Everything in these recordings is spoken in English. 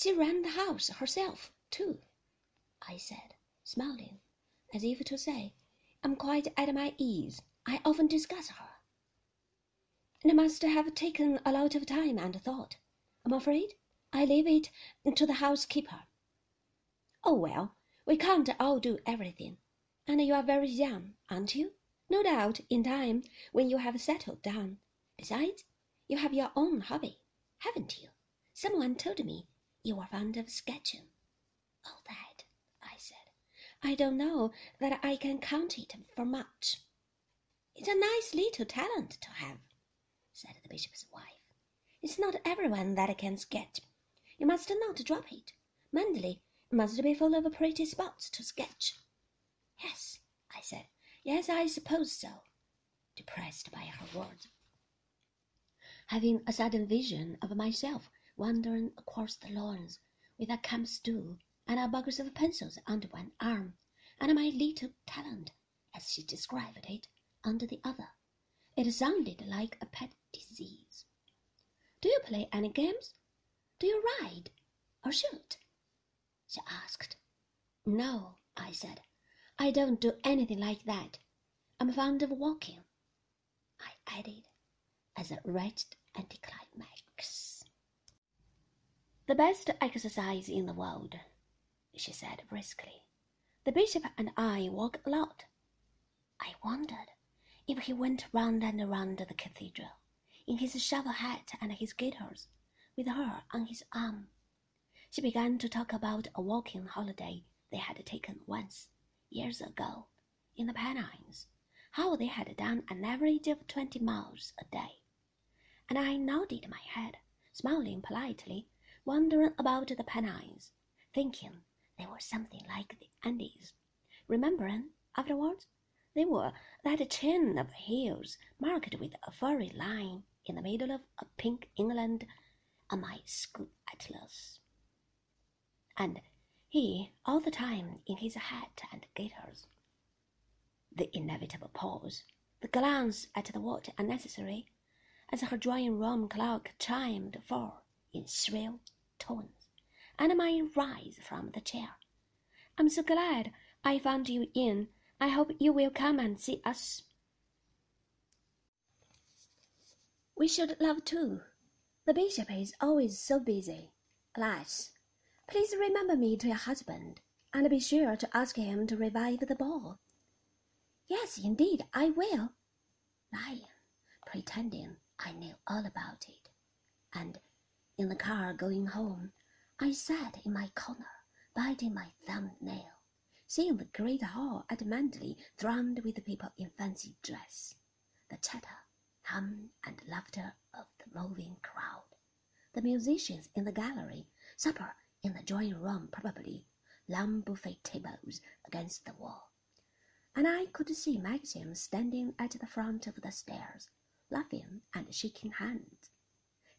She ran the house herself, too, I said, smiling, as if to say, I'm quite at my ease. I often discuss her. It must have taken a lot of time and thought. I'm afraid I leave it to the housekeeper. Oh, well, we can't all do everything. And you are very young, aren't you? No doubt in time when you have settled down. Besides, you have your own hobby, haven't you? Someone told me you are fond of sketching. Oh, that, I said. I don't know that I can count it for much. It's a nice little talent to have, said the bishop's wife. It's not everyone that can sketch. You must not drop it. Manderley must be full of pretty spots to sketch. Yes, I said. Yes, I suppose so, depressed by her words. Having a sudden vision of myself wandering across the lawns with a camp stool and a box of pencils under one arm, and my little talent, as she described it, under the other. It sounded like a pet disease. Do you play any games? Do you ride or shoot? she asked. No, I said. I don't do anything like that. I'm fond of walking, I added, as a wretched anticlimax. The best exercise in the world, she said briskly. The bishop and I walk a lot. I wondered if he went round and round the cathedral in his shovel hat and his gaiters, with her on his arm. She began to talk about a walking holiday they had taken once years ago in the Pennines, how they had done an average of twenty miles a day. And I nodded my head, smiling politely, wondering about the Pennines, thinking they were something like the Andes, remembering afterwards they were that chain of hills marked with a furry line in the middle of a pink England on my school atlas. And he all the time in his hat and gaiters. The inevitable pause, the glance at the watch unnecessary, as her drawing room clock chimed four in shrill tones, and my rise from the chair. I'm so glad I found you in. I hope you will come and see us. We should love to. The bishop is always so busy. Alas, Please remember me to your husband, and be sure to ask him to revive the ball. Yes, indeed, I will. Lying, pretending I knew all about it. And in the car going home, I sat in my corner, biting my thumb nail, seeing the great hall at Manderley thronged with people in fancy dress, the chatter, hum, and laughter of the moving crowd, the musicians in the gallery, supper in the drawing room probably, long buffet tables against the wall. And I could see Maxim standing at the front of the stairs, laughing and shaking hands.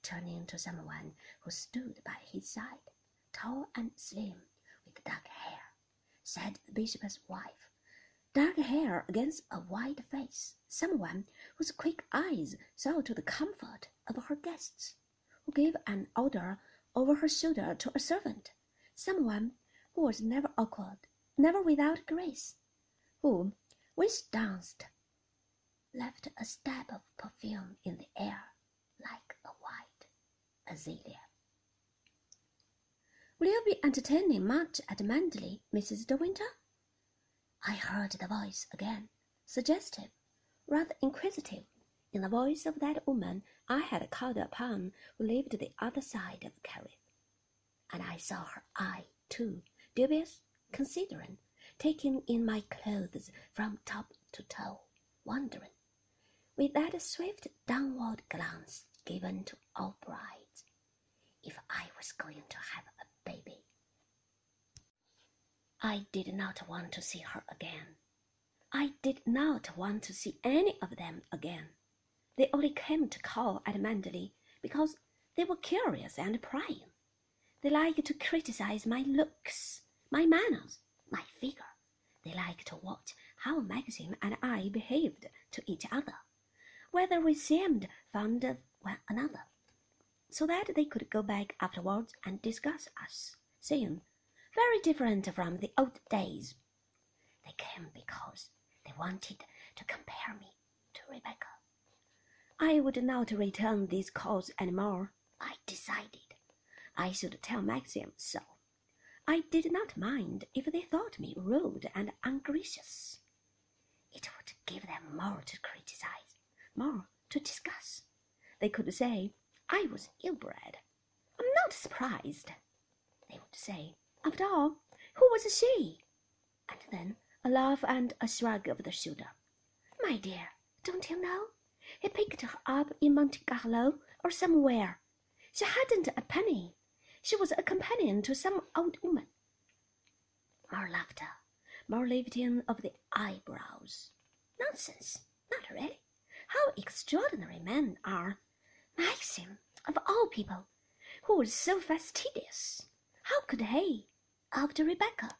Turning to someone who stood by his side, tall and slim, with dark hair, said the bishop's wife. Dark hair against a white face, someone whose quick eyes saw to the comfort of her guests, who gave an order over her shoulder to a servant, someone who was never awkward, never without grace, who, when she danced, left a stab of perfume in the air like azalea. Will you be entertaining much at Manderley, Mrs. De Winter? I heard the voice again, suggestive, rather inquisitive in the voice of that woman I had called upon who lived the other side of Kerrith. And I saw her eye, too, dubious, considering, taking in my clothes from top to toe, wondering, with that swift downward glance given to all brides, if I was going to have a baby. I did not want to see her again. I did not want to see any of them again. They only came to call at Manderley because they were curious and prying. They liked to criticize my looks, my manners, my figure. They liked to watch how Maxim and I behaved to each other, whether we seemed fond of one another. so that they could go back afterwards and discuss us, saying, Very different from the old days. They came because they wanted to compare me to Rebecca. I would not return these calls any more. I decided I should tell Maxim so. I did not mind if they thought me rude and ungracious. It would give them more to criticize, more to discuss. They could say I was ill-bred. I'm not surprised. They would say, after all, who was she? And then a laugh and a shrug of the shoulder. My dear, don't you know? He picked her up in Monte Carlo or somewhere. She hadn't a penny. She was a companion to some old woman. More laughter, more lifting of the eyebrows. Nonsense, not really. How extraordinary men are! Maxim, of all people, who was so fastidious. How could he, after Rebecca,